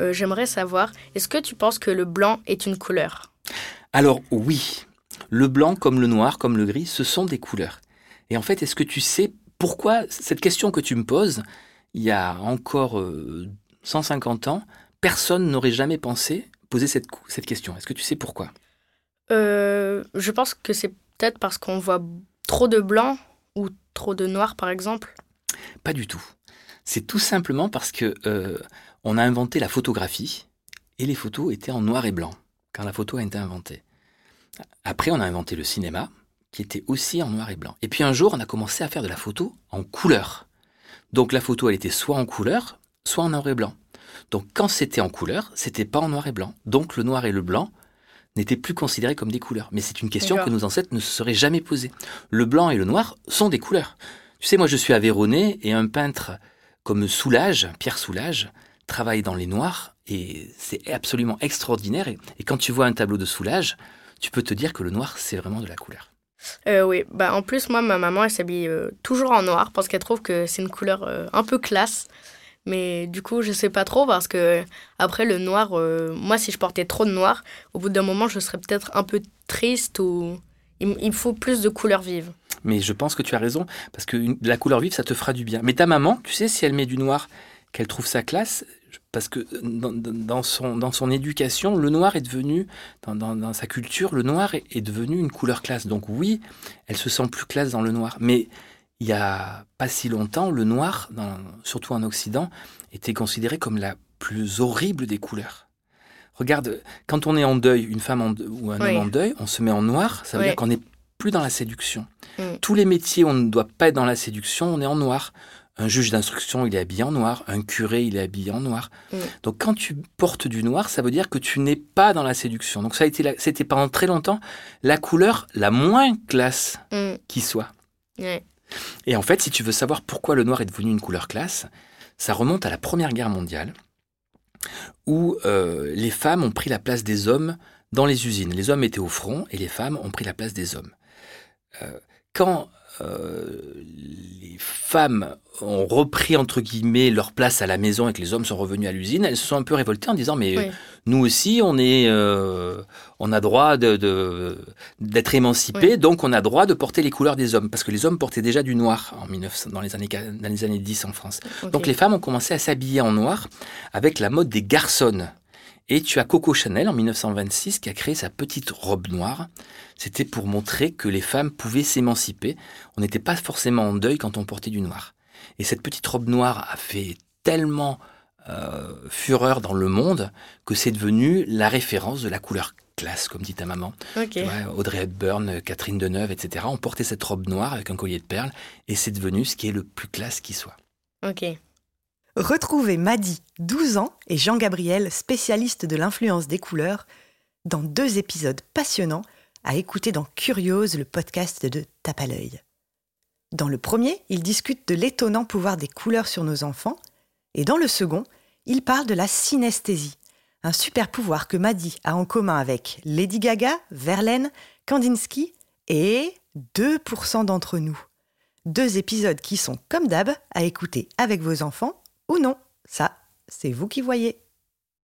euh, j'aimerais savoir, est-ce que tu penses que le blanc est une couleur? Alors oui, le blanc comme le noir, comme le gris, ce sont des couleurs. Et en fait, est-ce que tu sais pourquoi cette question que tu me poses, il y a encore 150 ans, personne n'aurait jamais pensé poser cette, cette question? Est-ce que tu sais pourquoi? Euh, Je pense que c'est peut-être parce qu'on voit trop de blanc ou trop de noir, par exemple. Pas du tout. C'est tout simplement parce que euh, on a inventé la photographie et les photos étaient en noir et blanc quand la photo a été inventée. Après, on a inventé le cinéma qui était aussi en noir et blanc. Et puis un jour, on a commencé à faire de la photo en couleur. Donc la photo, elle était soit en couleur, soit en noir et blanc. Donc quand c'était en couleur, c'était pas en noir et blanc. Donc le noir et le blanc n'étaient plus considérés comme des couleurs. Mais c'est une question que nos ancêtres ne se seraient jamais posée. Le blanc et le noir sont des couleurs. Tu sais, moi je suis avéronné et un peintre comme Soulage, Pierre Soulage, travaille dans les noirs et c'est absolument extraordinaire. Et, quand tu vois un tableau de Soulage, tu peux te dire que le noir, c'est vraiment de la couleur. Euh, oui, bah, en plus, moi, ma maman, elle s'habille euh, toujours en noir parce qu'elle trouve que c'est une couleur euh, un peu classe. Mais du coup, je sais pas trop parce que après le noir, moi, si je portais trop de noir, au bout d'un moment, je serais peut-être un peu triste ou il, faut plus de couleurs vives. Mais je pense que tu as raison parce que la couleur vive, ça te fera du bien. Mais ta maman, tu sais, si elle met du noir, qu'elle trouve sa classe, parce que dans, son, dans son éducation, le noir est devenu, dans, dans, sa culture, le noir est, est, devenu une couleur classe. Donc oui, elle se sent plus classe dans le noir. Mais il y a pas si longtemps, le noir, surtout en Occident, était considéré comme la plus horrible des couleurs. Regarde, quand on est en deuil, une femme ou un homme en deuil, on se met en noir, ça veut dire qu'on n'est plus dans la séduction. Mm. Tous les métiers on ne doit pas être dans la séduction, on est en noir. Un juge d'instruction, il est habillé en noir. Un curé, il est habillé en noir. Mm. Donc quand tu portes du noir, ça veut dire que tu n'es pas dans la séduction. Donc ça a été, c'était pendant très longtemps la couleur la moins classe mm. qui soit. Et en fait, si tu veux savoir pourquoi le noir est devenu une couleur classe, ça remonte à la Première Guerre mondiale, où euh, les femmes ont pris la place des hommes dans les usines. Les hommes étaient au front et les femmes ont pris la place des hommes. Euh, quand euh, les femmes ont repris entre guillemets leur place à la maison et que les hommes sont revenus à l'usine, elles se sont un peu révoltées en disant mais nous aussi on est, euh, on a droit de, d'être émancipés, donc on a droit de porter les couleurs des hommes parce que les hommes portaient déjà du noir en 1900, dans les années dans les années 10 en France. Donc les femmes ont commencé à s'habiller en noir avec la mode des garçonnes. Et tu as Coco Chanel en 1926 qui a créé sa petite robe noire. C'était pour montrer que les femmes pouvaient s'émanciper. On n'était pas forcément en deuil quand on portait du noir. Et cette petite robe noire a fait tellement euh, fureur dans le monde que c'est devenu la référence de la couleur classe, comme dit ta maman. Audrey Hepburn, Catherine Deneuve, etc. ont porté cette robe noire avec un collier de perles et c'est devenu ce qui est le plus classe qui soit. Ok. Retrouvez Madi, 12 ans, et Jean-Gabriel, spécialiste de l'influence des couleurs, dans deux épisodes passionnants à écouter dans Curiose, le podcast de Tape à l'œil. Dans le premier, ils discutent de l'étonnant pouvoir des couleurs sur nos enfants, et dans le second, ils parlent de la synesthésie, un super pouvoir que Madi a en commun avec Lady Gaga, Verlaine, Kandinsky et 2% d'entre nous. Deux épisodes qui sont, comme d'hab, à écouter avec vos enfants ou non. Ça, c'est vous qui voyez.